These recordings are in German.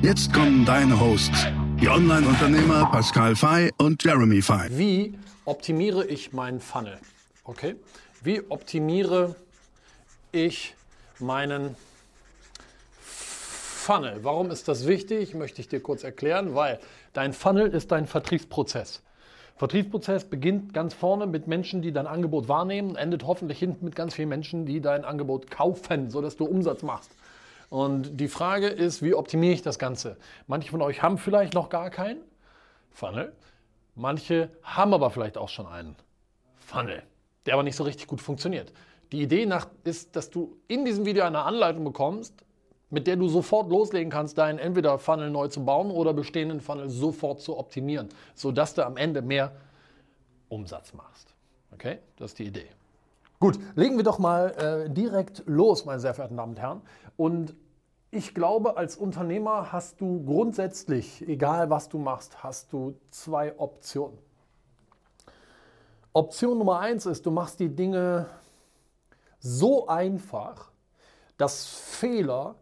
Jetzt kommen deine Hosts, die Online-Unternehmer Pascal Fay und Jeremy Fay. Wie optimiere ich meinen Funnel? Okay? Wie optimiere ich meinen Funnel? Warum ist das wichtig? Möchte ich dir kurz erklären, weil dein Funnel ist dein Vertriebsprozess. Vertriebsprozess beginnt ganz vorne mit Menschen, die dein Angebot wahrnehmen, endet hoffentlich hinten mit ganz vielen Menschen, die dein Angebot kaufen, sodass du Umsatz machst. Und die Frage ist, wie optimiere ich das Ganze? Manche von euch haben vielleicht noch gar keinen Funnel. Manche haben aber vielleicht auch schon einen Funnel, der aber nicht so richtig gut funktioniert. Die Idee nach ist, dass du in diesem Video eine Anleitung bekommst, mit der du sofort loslegen kannst, deinen entweder Funnel neu zu bauen oder bestehenden Funnel sofort zu optimieren, sodass du am Ende mehr Umsatz machst. Okay, das ist die Idee. Gut, legen wir doch mal äh, direkt los, meine sehr verehrten Damen und Herren. Und ich glaube, als Unternehmer hast du grundsätzlich, egal was du machst, hast du zwei Optionen. Option Nummer eins ist, du machst die Dinge so einfach, dass Fehler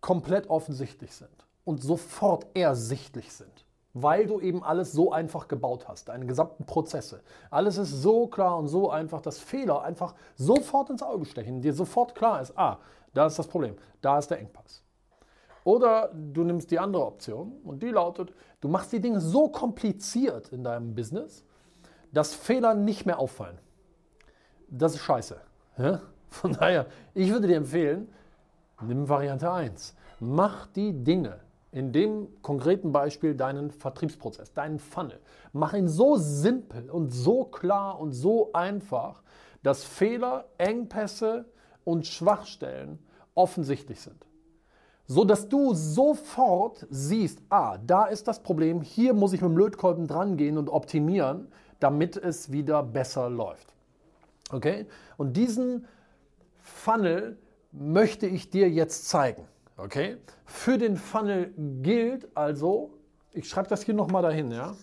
komplett offensichtlich sind und sofort ersichtlich sind weil du eben alles so einfach gebaut hast, deine gesamten Prozesse. Alles ist so klar und so einfach, dass Fehler einfach sofort ins Auge stechen, dir sofort klar ist, ah, da ist das Problem, da ist der Engpass. Oder du nimmst die andere Option und die lautet, du machst die Dinge so kompliziert in deinem Business, dass Fehler nicht mehr auffallen. Das ist scheiße. Von daher, ich würde dir empfehlen, nimm Variante 1. Mach die Dinge in dem konkreten Beispiel deinen Vertriebsprozess, deinen Funnel. Mach ihn so simpel und so klar und so einfach, dass Fehler, Engpässe und Schwachstellen offensichtlich sind. So dass du sofort siehst, ah, da ist das Problem, hier muss ich mit dem Lötkolben dran gehen und optimieren, damit es wieder besser läuft. Okay? Und diesen Funnel möchte ich dir jetzt zeigen. Okay? Für den Funnel gilt also, ich schreibe das hier nochmal dahin, ja.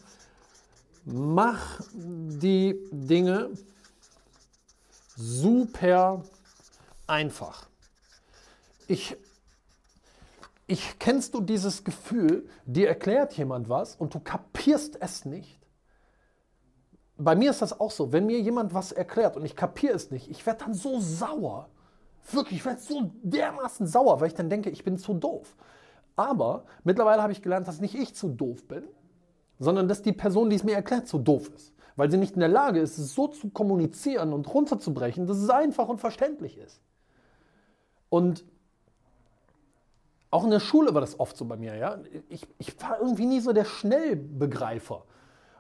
Mach die Dinge super einfach. Ich, ich kennst du dieses Gefühl, dir erklärt jemand was und du kapierst es nicht? Bei mir ist das auch so, wenn mir jemand was erklärt und ich kapiere es nicht, ich werde dann so sauer Wirklich, ich werde so dermaßen sauer, weil ich dann denke, ich bin zu doof. Aber mittlerweile habe ich gelernt, dass nicht ich zu doof bin, sondern dass die Person, die es mir erklärt, zu doof ist. Weil sie nicht in der Lage ist, es so zu kommunizieren und runterzubrechen, dass es einfach und verständlich ist. Und auch in der Schule war das oft so bei mir. Ja? Ich, ich war irgendwie nie so der Schnellbegreifer.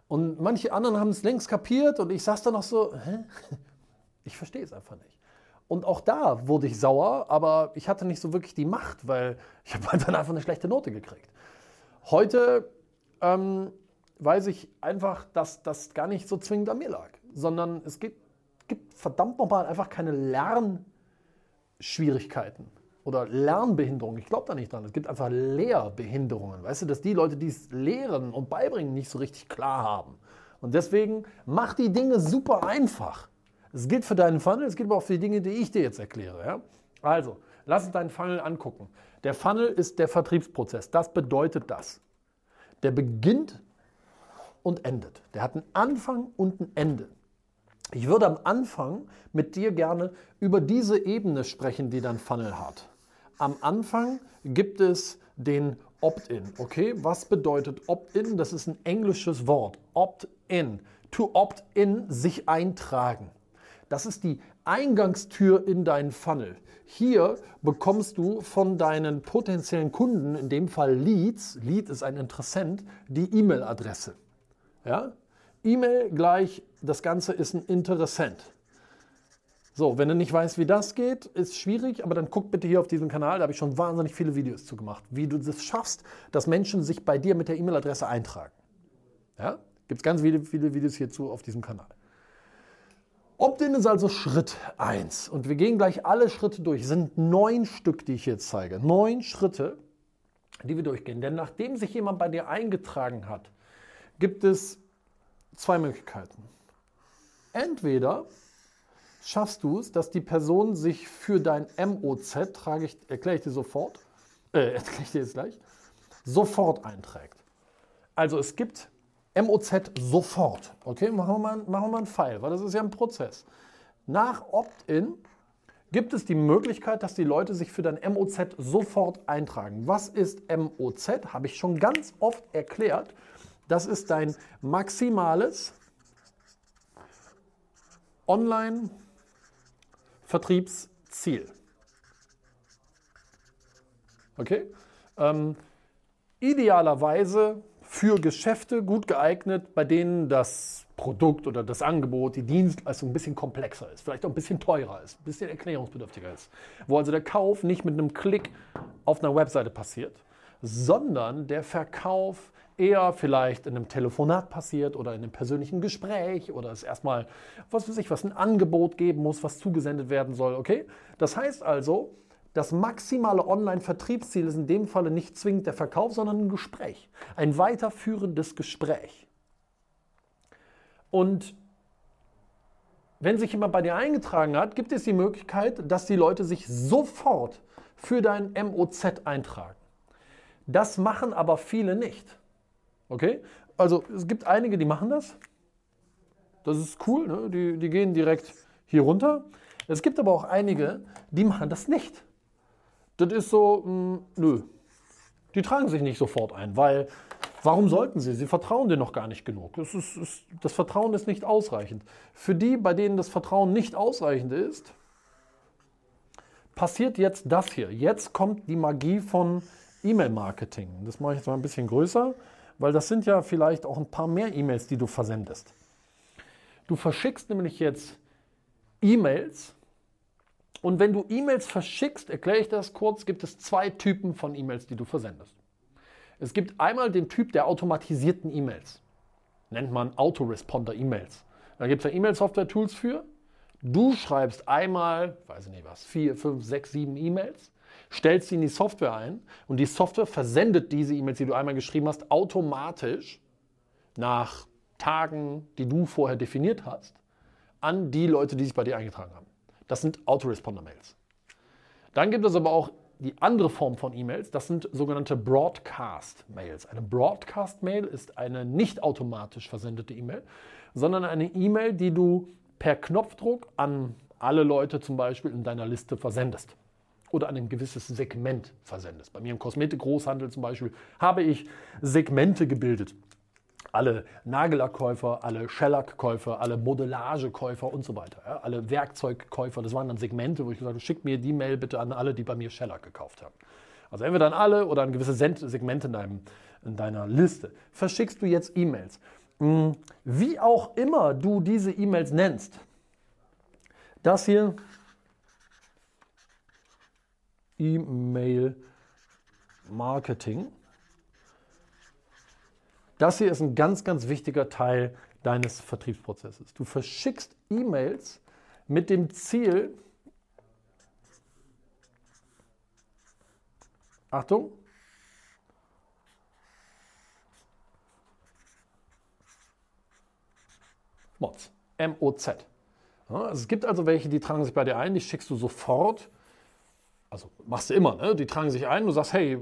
Und manche anderen haben es längst kapiert und ich saß da noch so, hä? ich verstehe es einfach nicht. Und auch da wurde ich sauer, aber ich hatte nicht so wirklich die Macht, weil ich habe dann einfach eine schlechte Note gekriegt. Heute ähm, weiß ich einfach, dass das gar nicht so zwingend an mir lag, sondern es gibt, gibt verdammt nochmal einfach keine Lernschwierigkeiten oder Lernbehinderungen. Ich glaube da nicht dran. Es gibt einfach Lehrbehinderungen. Weißt du, dass die Leute, die es lehren und beibringen, nicht so richtig klar haben. Und deswegen mach die Dinge super einfach. Es gilt für deinen Funnel, es gilt aber auch für die Dinge, die ich dir jetzt erkläre. Ja? Also, lass uns deinen Funnel angucken. Der Funnel ist der Vertriebsprozess. Das bedeutet das. Der beginnt und endet. Der hat einen Anfang und ein Ende. Ich würde am Anfang mit dir gerne über diese Ebene sprechen, die dein Funnel hat. Am Anfang gibt es den Opt-in. Okay, was bedeutet Opt-in? Das ist ein englisches Wort. Opt-in. To opt-in, sich eintragen. Das ist die Eingangstür in deinen Funnel. Hier bekommst du von deinen potenziellen Kunden, in dem Fall Leads, Lead ist ein Interessent, die E-Mail-Adresse. Ja? E-Mail gleich, das Ganze ist ein Interessent. So, wenn du nicht weißt, wie das geht, ist schwierig, aber dann guck bitte hier auf diesem Kanal, da habe ich schon wahnsinnig viele Videos zu gemacht, wie du das schaffst, dass Menschen sich bei dir mit der E-Mail-Adresse eintragen. Ja? Gibt es ganz viele, viele Videos hierzu auf diesem Kanal. Opt-in ist also Schritt 1. Und wir gehen gleich alle Schritte durch. Es sind neun Stück, die ich jetzt zeige. Neun Schritte, die wir durchgehen. Denn nachdem sich jemand bei dir eingetragen hat, gibt es zwei Möglichkeiten. Entweder schaffst du es, dass die Person sich für dein MOZ, trage ich, erkläre ich dir sofort, äh, erkläre ich dir jetzt gleich, sofort einträgt. Also es gibt MOZ sofort. Okay, machen wir mal, machen wir mal einen Pfeil, weil das ist ja ein Prozess. Nach Opt-in gibt es die Möglichkeit, dass die Leute sich für dein MOZ sofort eintragen. Was ist MOZ? Habe ich schon ganz oft erklärt. Das ist dein maximales Online-Vertriebsziel. Okay? Ähm, idealerweise für Geschäfte gut geeignet, bei denen das Produkt oder das Angebot, die Dienstleistung ein bisschen komplexer ist, vielleicht auch ein bisschen teurer ist, ein bisschen erklärungsbedürftiger ist. Wo also der Kauf nicht mit einem Klick auf einer Webseite passiert, sondern der Verkauf eher vielleicht in einem Telefonat passiert oder in einem persönlichen Gespräch oder es erstmal, was weiß ich, was ein Angebot geben muss, was zugesendet werden soll, okay? Das heißt also, das maximale Online-Vertriebsziel ist in dem Falle nicht zwingend der Verkauf, sondern ein Gespräch. Ein weiterführendes Gespräch. Und wenn sich jemand bei dir eingetragen hat, gibt es die Möglichkeit, dass die Leute sich sofort für dein MOZ eintragen. Das machen aber viele nicht. Okay? Also es gibt einige, die machen das. Das ist cool, ne? die, die gehen direkt hier runter. Es gibt aber auch einige, die machen das nicht. Das ist so, mh, hm, nö. Die tragen sich nicht sofort ein, weil warum sollten sie? Sie vertrauen dir noch gar nicht genug. Ist, ist, das Vertrauen ist nicht ausreichend. Für die, bei denen das Vertrauen nicht ausreichend ist, passiert jetzt das hier. Jetzt kommt die Magie von E-Mail-Marketing. Das mache ich jetzt mal ein bisschen größer, weil das sind ja vielleicht auch ein paar mehr E-Mails, die du versendest. Du verschickst nämlich jetzt E-Mails und wenn du E-Mails verschickst, erkläre ich das kurz, gibt es zwei Typen von E-Mails, die du versendest. Es gibt einmal den Typ der automatisierten E-Mails. Nennt man Autoresponder-E-Mails. Da gibt es ja E-Mail-Software-Tools für. Du schreibst einmal, weiß ich nicht was, vier, fünf, sechs, sieben E-Mails, stellst sie in die Software ein und die Software versendet diese E-Mails, die du einmal geschrieben hast, automatisch nach Tagen, die du vorher definiert hast, an die Leute, die sich bei dir eingetragen haben. Das sind Autoresponder-Mails. Dann gibt es aber auch die andere Form von E-Mails, das sind sogenannte Broadcast-Mails. Eine Broadcast-Mail ist eine nicht automatisch versendete E-Mail, sondern eine E-Mail, die du per Knopfdruck an alle Leute zum Beispiel in deiner Liste versendest oder an ein gewisses Segment versendest. Bei mir im Kosmetikgroßhandel zum Beispiel habe ich Segmente gebildet alle Nagellackkäufer, alle Shellac-Käufer, alle Modellagekäufer und so weiter. Ja, alle Werkzeugkäufer, das waren dann Segmente, wo ich gesagt habe, schickt mir die Mail bitte an alle, die bei mir Shellac gekauft haben. Also entweder an alle oder an gewisse Segmente in, deinem, in deiner Liste. Verschickst du jetzt E-Mails. Hm, wie auch immer du diese E-Mails nennst, das hier E-Mail Marketing das hier ist ein ganz, ganz wichtiger Teil deines Vertriebsprozesses. Du verschickst E-Mails mit dem Ziel, Achtung, Mods, M-O-Z. es gibt also welche, die tragen sich bei dir ein, die schickst du sofort also machst du immer, ne? die tragen sich ein, du sagst, hey,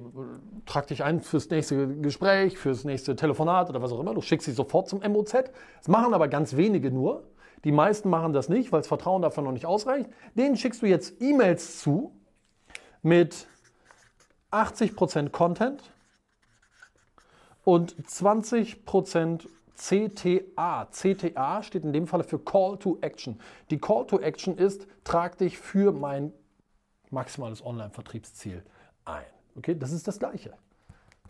trag dich ein fürs nächste Gespräch, fürs nächste Telefonat oder was auch immer, du schickst sie sofort zum MOZ. Das machen aber ganz wenige nur. Die meisten machen das nicht, weil das Vertrauen dafür noch nicht ausreicht. Denen schickst du jetzt E-Mails zu mit 80% Content und 20% CTA. CTA steht in dem Fall für Call to Action. Die Call to Action ist, trag dich für mein maximales Online-Vertriebsziel ein. Okay, das ist das Gleiche.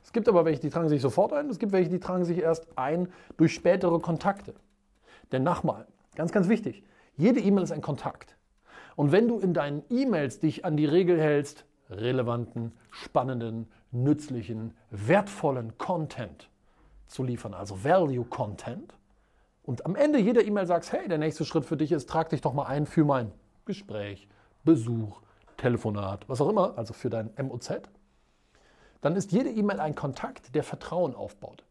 Es gibt aber welche, die tragen sich sofort ein, es gibt welche, die tragen sich erst ein durch spätere Kontakte. Denn nochmal, ganz, ganz wichtig, jede E-Mail ist ein Kontakt. Und wenn du in deinen E-Mails dich an die Regel hältst, relevanten, spannenden, nützlichen, wertvollen Content zu liefern, also Value Content, und am Ende jeder E-Mail sagst, hey, der nächste Schritt für dich ist, trag dich doch mal ein für mein Gespräch, Besuch, Telefonat, was auch immer, also für dein MOZ, dann ist jede E-Mail ein Kontakt, der Vertrauen aufbaut.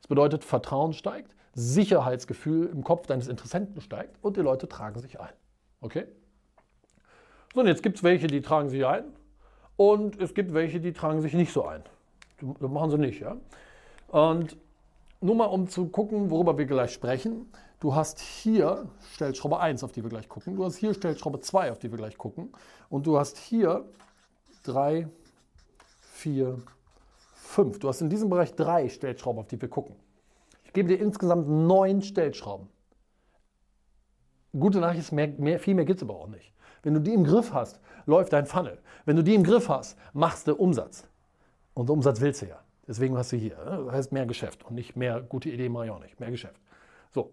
Das bedeutet, Vertrauen steigt, Sicherheitsgefühl im Kopf deines Interessenten steigt und die Leute tragen sich ein. Okay? So, und jetzt gibt es welche, die tragen sich ein und es gibt welche, die tragen sich nicht so ein. Das machen sie nicht, ja? Und nur mal um zu gucken, worüber wir gleich sprechen. Du hast hier Stellschraube 1, auf die wir gleich gucken. Du hast hier Stellschraube 2, auf die wir gleich gucken. Und du hast hier 3, 4, 5. Du hast in diesem Bereich drei Stellschrauben, auf die wir gucken. Ich gebe dir insgesamt neun Stellschrauben. Gute Nachricht ist, mehr, mehr, viel mehr gibt es aber auch nicht. Wenn du die im Griff hast, läuft dein Funnel. Wenn du die im Griff hast, machst du Umsatz. Und Umsatz willst du ja. Deswegen hast du hier. Ne? Das heißt mehr Geschäft und nicht mehr gute Idee mache ich auch nicht. Mehr Geschäft. So.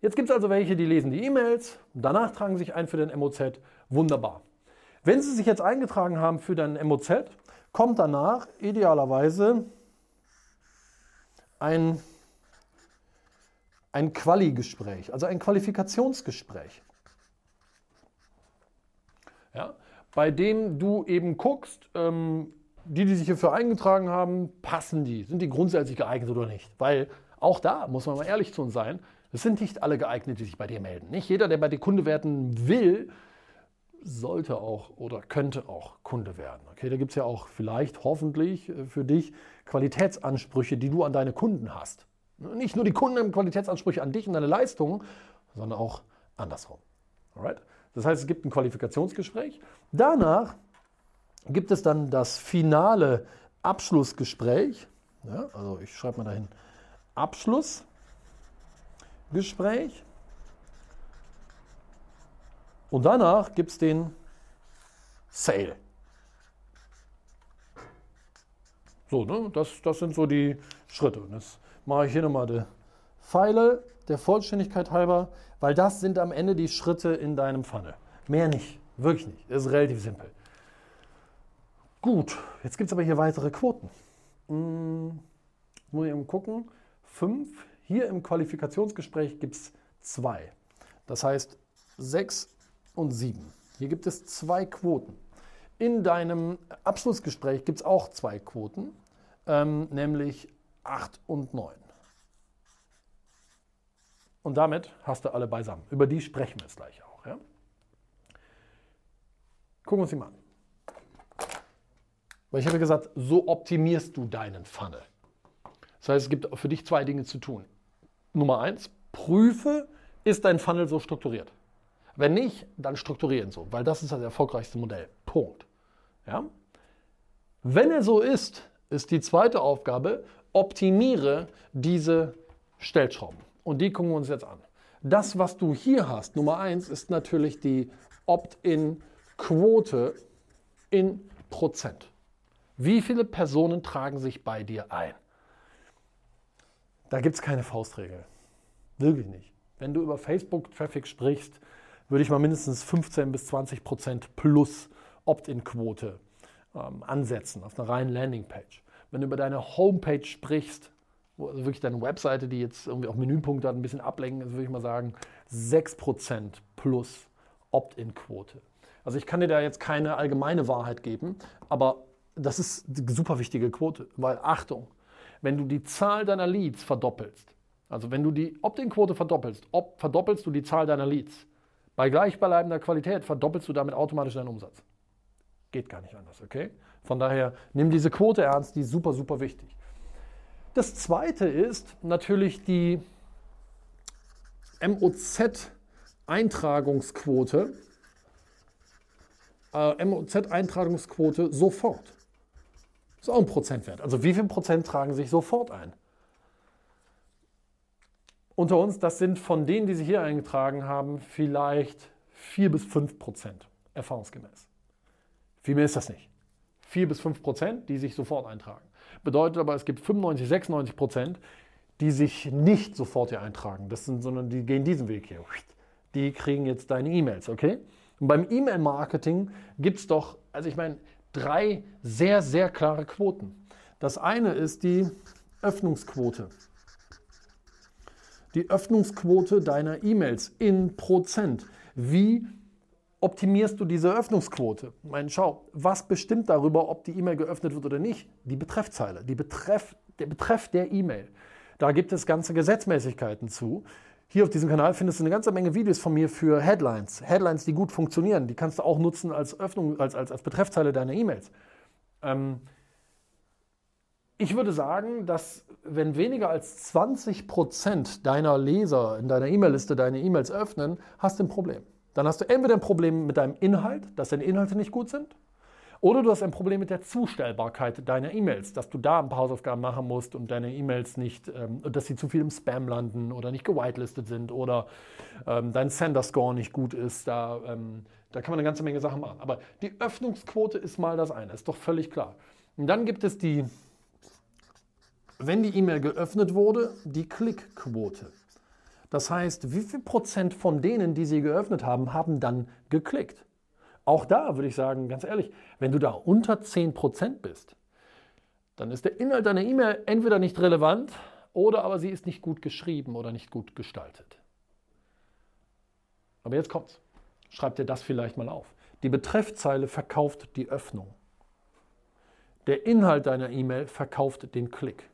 Jetzt gibt es also welche, die lesen die E-Mails, danach tragen sich ein für den MOZ. Wunderbar. Wenn sie sich jetzt eingetragen haben für dein MOZ, kommt danach idealerweise ein, ein Quali-Gespräch, also ein Qualifikationsgespräch. Ja, bei dem du eben guckst, ähm, die, die sich hierfür eingetragen haben, passen die? Sind die grundsätzlich geeignet oder nicht? Weil auch da muss man mal ehrlich zu uns sein, es sind nicht alle geeignet, die sich bei dir melden. Nicht jeder, der bei dir Kunde werden will, sollte auch oder könnte auch Kunde werden. Okay, da gibt es ja auch vielleicht hoffentlich äh, für dich Qualitätsansprüche, die du an deine Kunden hast. Nicht nur die Kunden haben Qualitätsansprüche an dich und deine Leistungen, sondern auch andersrum. Alright? Das heißt, es gibt ein Qualifikationsgespräch. Danach gibt es dann das finale Abschlussgespräch. Ja, also ich schreibe mal dahin Abschlussgespräch. Und danach gibt es den Sale. So, ne? das, das sind so die Schritte. Und jetzt mache ich hier nochmal die Pfeile der Vollständigkeit halber, weil das sind am Ende die Schritte in deinem Funnel. Mehr nicht, wirklich nicht. Das ist relativ simpel. Gut, jetzt gibt es aber hier weitere Quoten. Hm, muss ich eben gucken. Fünf. Hier im Qualifikationsgespräch gibt es zwei. Das heißt, sechs und 7. Hier gibt es zwei Quoten. In deinem Abschlussgespräch gibt es auch zwei Quoten, ähm, nämlich 8 und 9. Und damit hast du alle beisammen. Über die sprechen wir jetzt gleich auch. Ja? Gucken wir uns die mal an. Weil ich habe gesagt, so optimierst du deinen Funnel. Das heißt, es gibt für dich zwei Dinge zu tun. Nummer eins, prüfe, ist dein Funnel so strukturiert? Wenn nicht, dann strukturieren so, weil das ist das erfolgreichste Modell. Punkt. Ja? Wenn er so ist, ist die zweite Aufgabe, optimiere diese Stellschrauben. Und die gucken wir uns jetzt an. Das, was du hier hast, Nummer eins, ist natürlich die Opt-in-Quote in Prozent. Wie viele Personen tragen sich bei dir ein? Da gibt es keine Faustregel. Wirklich nicht. Wenn du über Facebook-Traffic sprichst, würde ich mal mindestens 15 bis 20 Prozent plus Opt-in-Quote ähm, ansetzen auf einer reinen Landingpage. Wenn du über deine Homepage sprichst, also wirklich deine Webseite, die jetzt irgendwie auch Menüpunkte hat, ein bisschen ablenken, würde ich mal sagen 6 Prozent plus Opt-in-Quote. Also ich kann dir da jetzt keine allgemeine Wahrheit geben, aber das ist eine super wichtige Quote, weil Achtung, wenn du die Zahl deiner Leads verdoppelst, also wenn du die Opt-in-Quote verdoppelst, ob, verdoppelst du die Zahl deiner Leads. Bei gleichbleibender Qualität verdoppelst du damit automatisch deinen Umsatz. Geht gar nicht anders, okay? Von daher nimm diese Quote ernst, die ist super, super wichtig. Das zweite ist natürlich die MOZ-Eintragungsquote. Äh, MOZ-Eintragungsquote sofort. Das ist auch ein Prozentwert. Also wie viel Prozent tragen sich sofort ein? unter uns, das sind von denen, die sich hier eingetragen haben, vielleicht 4 bis 5 Prozent, erfahrungsgemäß. Viel mehr ist das nicht. 4 bis 5 Prozent, die sich sofort eintragen. Bedeutet aber, es gibt 95, 96 Prozent, die sich nicht sofort hier eintragen. Das sind, sondern die gehen diesen Weg hier. die kriegen jetzt deine E-Mails, okay? Und beim E-Mail-Marketing gibt es doch, also ich meine, drei sehr, sehr klare Quoten. Das eine ist die Öffnungsquote. Die Öffnungsquote deiner E-Mails in Prozent. Wie optimierst du diese Öffnungsquote? Ich meine, schau, was bestimmt darüber, ob die E-Mail geöffnet wird oder nicht? Die Betreffzeile, die Betreff, der Betreff der E-Mail. Da gibt es ganze Gesetzmäßigkeiten zu. Hier auf diesem Kanal findest du eine ganze Menge Videos von mir für Headlines. Headlines, die gut funktionieren. Die kannst du auch nutzen als Öffnung, als, als, als Betreffzeile deiner E-Mails. Ähm, ich würde sagen, dass wenn weniger als 20% deiner Leser in deiner E-Mail-Liste deine E-Mails öffnen, hast du ein Problem. Dann hast du entweder ein Problem mit deinem Inhalt, dass deine Inhalte nicht gut sind, oder du hast ein Problem mit der Zustellbarkeit deiner E-Mails, dass du da ein paar Hausaufgaben machen musst und deine E-Mails nicht, ähm, dass sie zu viel im Spam landen oder nicht gewitelistet sind oder ähm, dein Sender-Score nicht gut ist. Da, ähm, da kann man eine ganze Menge Sachen machen. Aber die Öffnungsquote ist mal das eine, ist doch völlig klar. Und dann gibt es die, wenn die E-Mail geöffnet wurde, die Klickquote. Das heißt, wie viel Prozent von denen, die sie geöffnet haben, haben dann geklickt? Auch da würde ich sagen, ganz ehrlich, wenn du da unter 10% bist, dann ist der Inhalt deiner E-Mail entweder nicht relevant oder aber sie ist nicht gut geschrieben oder nicht gut gestaltet. Aber jetzt kommt's. Schreib dir das vielleicht mal auf. Die Betreffzeile verkauft die Öffnung. Der Inhalt deiner E-Mail verkauft den Klick.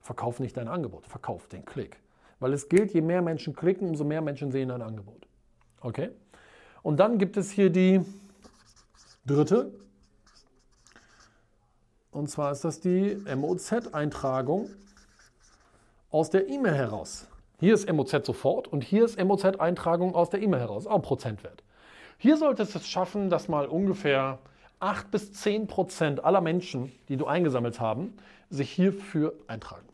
Verkauf nicht dein Angebot, verkauf den Klick. Weil es gilt, je mehr Menschen klicken, umso mehr Menschen sehen dein Angebot. Okay? Und dann gibt es hier die dritte. Und zwar ist das die MOZ-Eintragung aus der E-Mail heraus. Hier ist MOZ sofort und hier ist MOZ-Eintragung aus der E-Mail heraus, auch Prozentwert. Hier solltest du es schaffen, dass mal ungefähr 8 bis 10 Prozent aller Menschen, die du eingesammelt haben, sich hierfür eintragen.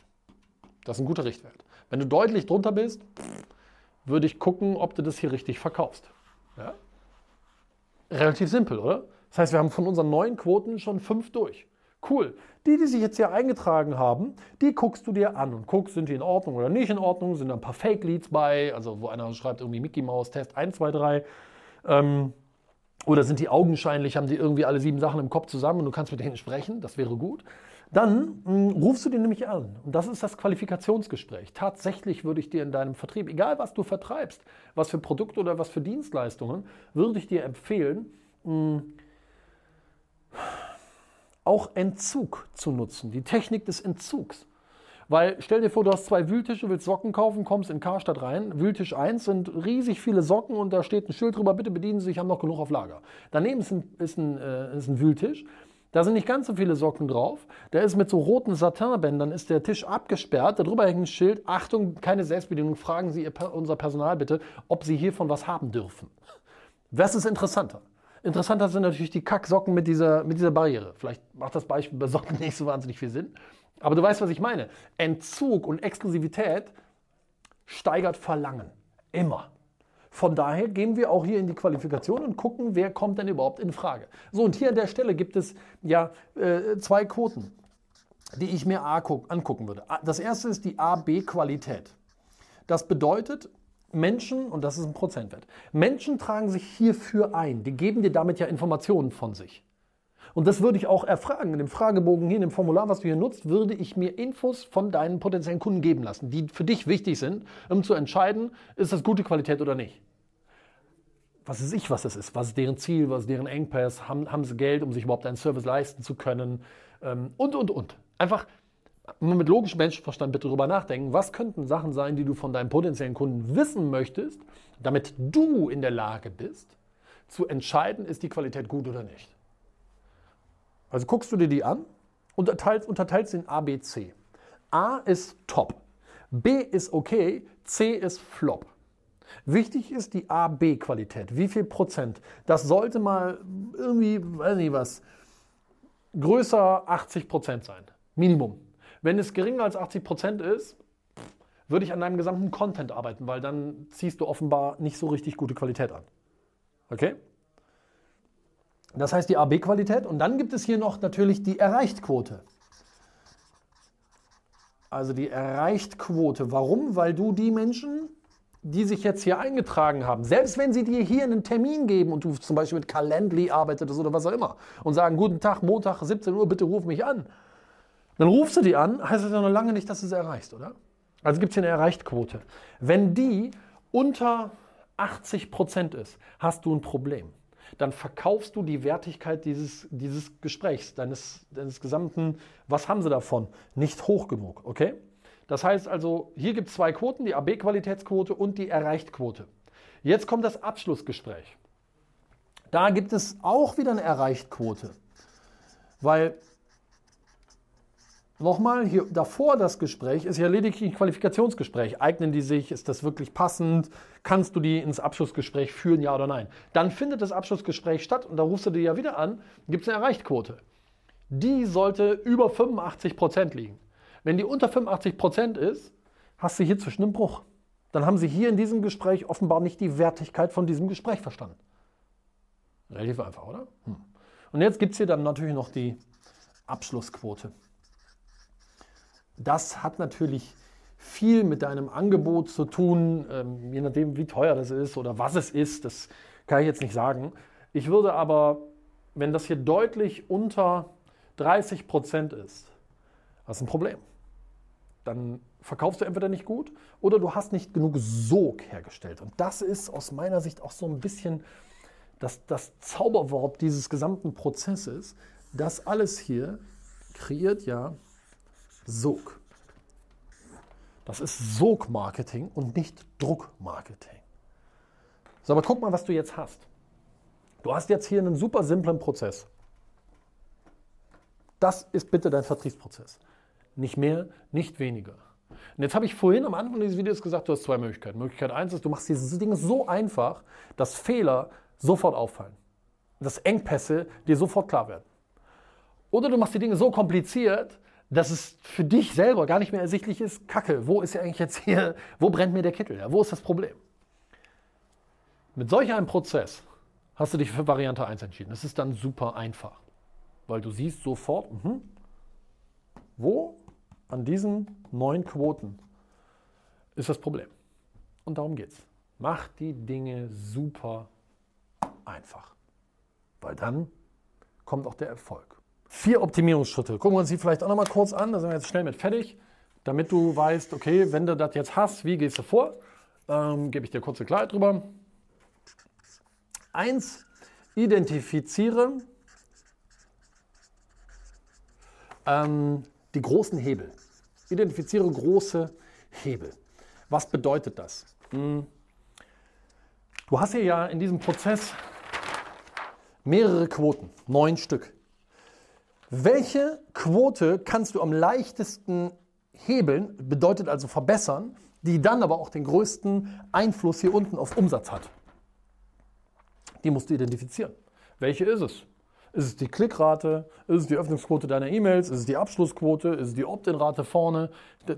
Das ist ein guter Richtwert. Wenn du deutlich drunter bist, würde ich gucken, ob du das hier richtig verkaufst. Ja? Relativ simpel, oder? Das heißt, wir haben von unseren neun Quoten schon fünf durch. Cool. Die, die sich jetzt hier eingetragen haben, die guckst du dir an und guckst, sind die in Ordnung oder nicht in Ordnung, sind da ein paar Fake-Leads bei, also wo einer schreibt irgendwie Mickey Mouse Test 1, 2, 3. Ähm, oder sind die augenscheinlich, haben die irgendwie alle sieben Sachen im Kopf zusammen und du kannst mit denen sprechen, das wäre gut. Dann mh, hm, rufst du den nämlich an. Und das ist das Qualifikationsgespräch. Tatsächlich würde ich dir in deinem Vertrieb, egal was du vertreibst, was für Produkte oder was für Dienstleistungen, würde ich dir empfehlen, mh, hm, auch Entzug zu nutzen. Die Technik des Entzugs. Weil stell dir vor, du hast zwei Wühltische, willst Socken kaufen, kommst in Karstadt rein. Wühltisch 1 sind riesig viele Socken und da steht ein Schild drüber, bitte bedienen Sie sich, haben noch genug auf Lager. Daneben ist ein, ist ein, äh, ist ein Wühltisch. Da sind nicht ganz so viele Socken drauf. Der ist mit so roten Satinbändern, ist der Tisch abgesperrt. Darüber hängt ein Schild. Achtung, keine Selbstbedienung. Fragen Sie unser Personal bitte, ob Sie hiervon was haben dürfen. Was ist interessanter? Interessanter sind natürlich die Kacksocken mit dieser, mit dieser Barriere. Vielleicht macht das Beispiel bei Socken nicht so wahnsinnig viel Sinn. Aber du weißt, was ich meine. Entzug und Exklusivität steigert Verlangen. Immer. Von daher gehen wir auch hier in die Qualifikation und gucken, wer kommt denn überhaupt in Frage. So, und hier an der Stelle gibt es ja äh, zwei Quoten, die ich mir angucken würde. Das erste ist die A-B-Qualität. Das bedeutet, Menschen, und das ist ein Prozentwert, Menschen tragen sich hierfür ein. Die geben dir damit ja Informationen von sich. Und das würde ich auch erfragen. In dem Fragebogen hier, in dem Formular, was du hier nutzt, würde ich mir Infos von deinen potenziellen Kunden geben lassen, die für dich wichtig sind, um zu entscheiden, ist das gute Qualität oder nicht. Was ist ich, was das ist? Was ist deren Ziel? Was ist deren Engpass? Haben, haben sie Geld, um sich überhaupt einen Service leisten zu können? Ähm, und, und, und. Einfach mit logischem Menschenverstand bitte darüber nachdenken, was könnten Sachen sein, die du von deinem potenziellen Kunden wissen möchtest, damit du in der Lage bist, zu entscheiden, ist die Qualität gut oder nicht. Also guckst du dir die an und unterteilst, unterteilst in A, B, C. A ist top, B ist okay, C ist flop. Wichtig ist die A-B-Qualität. Wie viel Prozent? Das sollte mal irgendwie, weiß nicht was, größer 80 Prozent sein. Minimum. Wenn es geringer als 80 Prozent ist, würde ich an deinem gesamten Content arbeiten, weil dann ziehst du offenbar nicht so richtig gute Qualität an. Okay? Das heißt die AB-Qualität. Und dann gibt es hier noch natürlich die Erreichtquote. Also die Erreichtquote. Warum? Weil du die Menschen die sich jetzt hier eingetragen haben, selbst wenn sie dir hier einen Termin geben und du zum Beispiel mit Calendly arbeitest oder was auch immer und sagen, guten Tag, Montag, 17 Uhr, bitte ruf mich an, dann rufst du die an, heißt das ja noch lange nicht, dass du sie erreichst, oder? Also gibt es hier eine Erreichtquote. Wenn die unter 80 Prozent ist, hast du ein Problem. Dann verkaufst du die Wertigkeit dieses, dieses Gesprächs, deines, deines gesamten, was haben sie davon, nicht hoch genug, okay? Das heißt also, hier gibt es zwei Quoten, die AB-Qualitätsquote und die Erreichtquote. Jetzt kommt das Abschlussgespräch. Da gibt es auch wieder eine Erreichtquote. Weil, nochmal, hier davor das Gespräch ist ja lediglich ein Qualifikationsgespräch. Eignen die sich? Ist das wirklich passend? Kannst du die ins Abschlussgespräch führen, ja oder nein? Dann findet das Abschlussgespräch statt und da rufst du die ja wieder an, gibt es eine Erreichtquote. Die sollte über 85 Prozent liegen. Wenn die unter 85 Prozent ist, hast du hier zwischen einen Bruch. Dann haben sie hier in diesem Gespräch offenbar nicht die Wertigkeit von diesem Gespräch verstanden. Relativ einfach, oder? Hm. Und jetzt gibt es hier dann natürlich noch die Abschlussquote. Das hat natürlich viel mit deinem Angebot zu tun, ähm, je nachdem, wie teuer das ist oder was es ist. Das kann ich jetzt nicht sagen. Ich würde aber, wenn das hier deutlich unter 30 Prozent ist, hast du ein Problem dann verkaufst du entweder nicht gut oder du hast nicht genug Sog hergestellt. Und das ist aus meiner Sicht auch so ein bisschen das, das Zauberwort dieses gesamten Prozesses. Das alles hier kreiert ja Sog. Das ist Sog-Marketing und nicht Druck-Marketing. So, aber guck mal, was du jetzt hast. Du hast jetzt hier einen super simplen Prozess. Das ist bitte dein Vertriebsprozess. Nicht mehr, nicht weniger. Und jetzt habe ich vorhin am Anfang dieses Videos gesagt, du hast zwei Möglichkeiten. Möglichkeit eins ist, du machst diese Dinge so einfach, dass Fehler sofort auffallen. Dass Engpässe dir sofort klar werden. Oder du machst die Dinge so kompliziert, dass es für dich selber gar nicht mehr ersichtlich ist, Kacke, wo ist ja eigentlich jetzt hier, wo brennt mir der Kittel? Ja, wo ist das Problem? Mit solch einem Prozess hast du dich für Variante 1 entschieden. Das ist dann super einfach, weil du siehst sofort, mh, wo an diesen neun Quoten ist das Problem. Und darum geht es. Mach die Dinge super einfach. Weil dann kommt auch der Erfolg. Vier Optimierungsschritte. Gucken wir uns die vielleicht auch noch mal kurz an. Da sind wir jetzt schnell mit fertig. Damit du weißt, okay, wenn du das jetzt hast, wie gehst du vor? Ähm, Gebe ich dir kurze Klarheit drüber. Eins, identifiziere ähm, die großen Hebel. Identifiziere große Hebel. Was bedeutet das? Hm. Du hast hier ja in diesem Prozess mehrere Quoten, neun Stück. Welche Quote kannst du am leichtesten hebeln, bedeutet also verbessern, die dann aber auch den größten Einfluss hier unten auf Umsatz hat? Die musst du identifizieren. Welche ist es? Ist es die Klickrate? Ist es die Öffnungsquote deiner E-Mails? Ist es die Abschlussquote? Ist es die Opt-in-Rate vorne?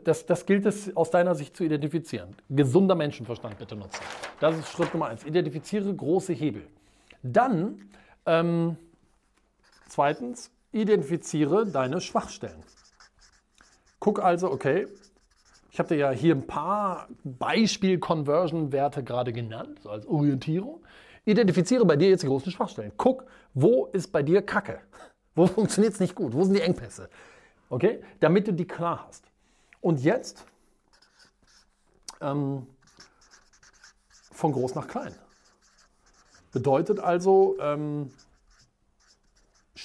Das, das gilt es aus deiner Sicht zu identifizieren. Gesunder Menschenverstand bitte nutzen. Das ist Schritt Nummer eins. Identifiziere große Hebel. Dann, ähm, zweitens, identifiziere deine Schwachstellen. Guck also, okay, ich habe dir ja hier ein paar Beispiel-Conversion-Werte gerade genannt, so als Orientierung. Identifiziere bei dir jetzt die großen Schwachstellen. Guck, wo ist bei dir Kacke? Wo funktioniert es nicht gut? Wo sind die Engpässe? Okay? Damit du die klar hast. Und jetzt ähm, von groß nach klein. Bedeutet also ähm,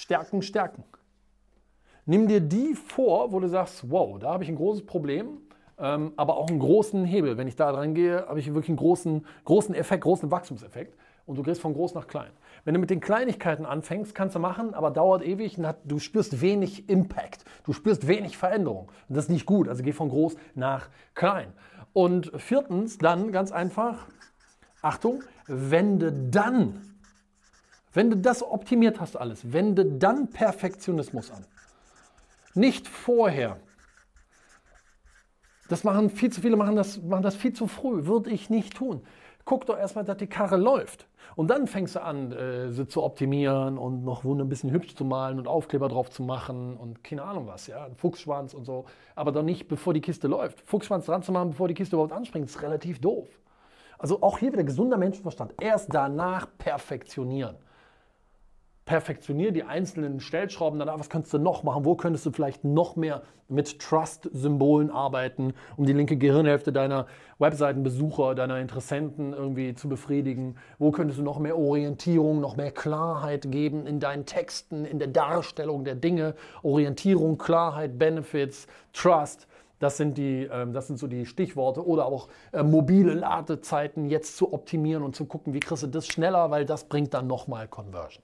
Stärken, Stärken. Nimm dir die vor, wo du sagst, wow, da habe ich ein großes Problem, ähm, aber auch einen großen Hebel. Wenn ich da dran gehe, habe ich wirklich einen großen, großen Effekt, großen Wachstumseffekt und du gehst von groß nach klein. Wenn du mit den Kleinigkeiten anfängst, kannst du machen, aber dauert ewig und du spürst wenig Impact. Du spürst wenig Veränderung. Und das ist nicht gut. Also geh von groß nach klein. Und viertens, dann ganz einfach, Achtung, wende dann, wenn du das optimiert hast alles, wende dann Perfektionismus an. Nicht vorher. Das machen viel zu viele, machen das, machen das viel zu früh. Würde ich nicht tun guck doch erstmal, dass die Karre läuft. Und dann fängst du an, äh, sie zu optimieren und noch Wunde ein bisschen hübsch zu malen und Aufkleber drauf zu machen und keine Ahnung was, ja, ein Fuchsschwanz und so. Aber doch nicht, bevor die Kiste läuft. Fuchsschwanz dran zu machen, bevor die Kiste überhaupt anspringt, ist relativ doof. Also auch hier wieder gesunder Menschenverstand. Erst danach perfektionieren. Perfektionier die einzelnen Stellschrauben danach. Was könntest du noch machen? Wo könntest du vielleicht noch mehr mit Trust-Symbolen arbeiten, um die linke Gehirnhälfte deiner Webseitenbesucher, deiner Interessenten irgendwie zu befriedigen? Wo könntest du noch mehr Orientierung, noch mehr Klarheit geben in deinen Texten, in der Darstellung der Dinge? Orientierung, Klarheit, Benefits, Trust. Das sind, die, äh, das sind so die Stichworte. Oder auch äh, mobile Ladezeiten jetzt zu optimieren und zu gucken, wie kriegst du das schneller, weil das bringt dann nochmal Conversion.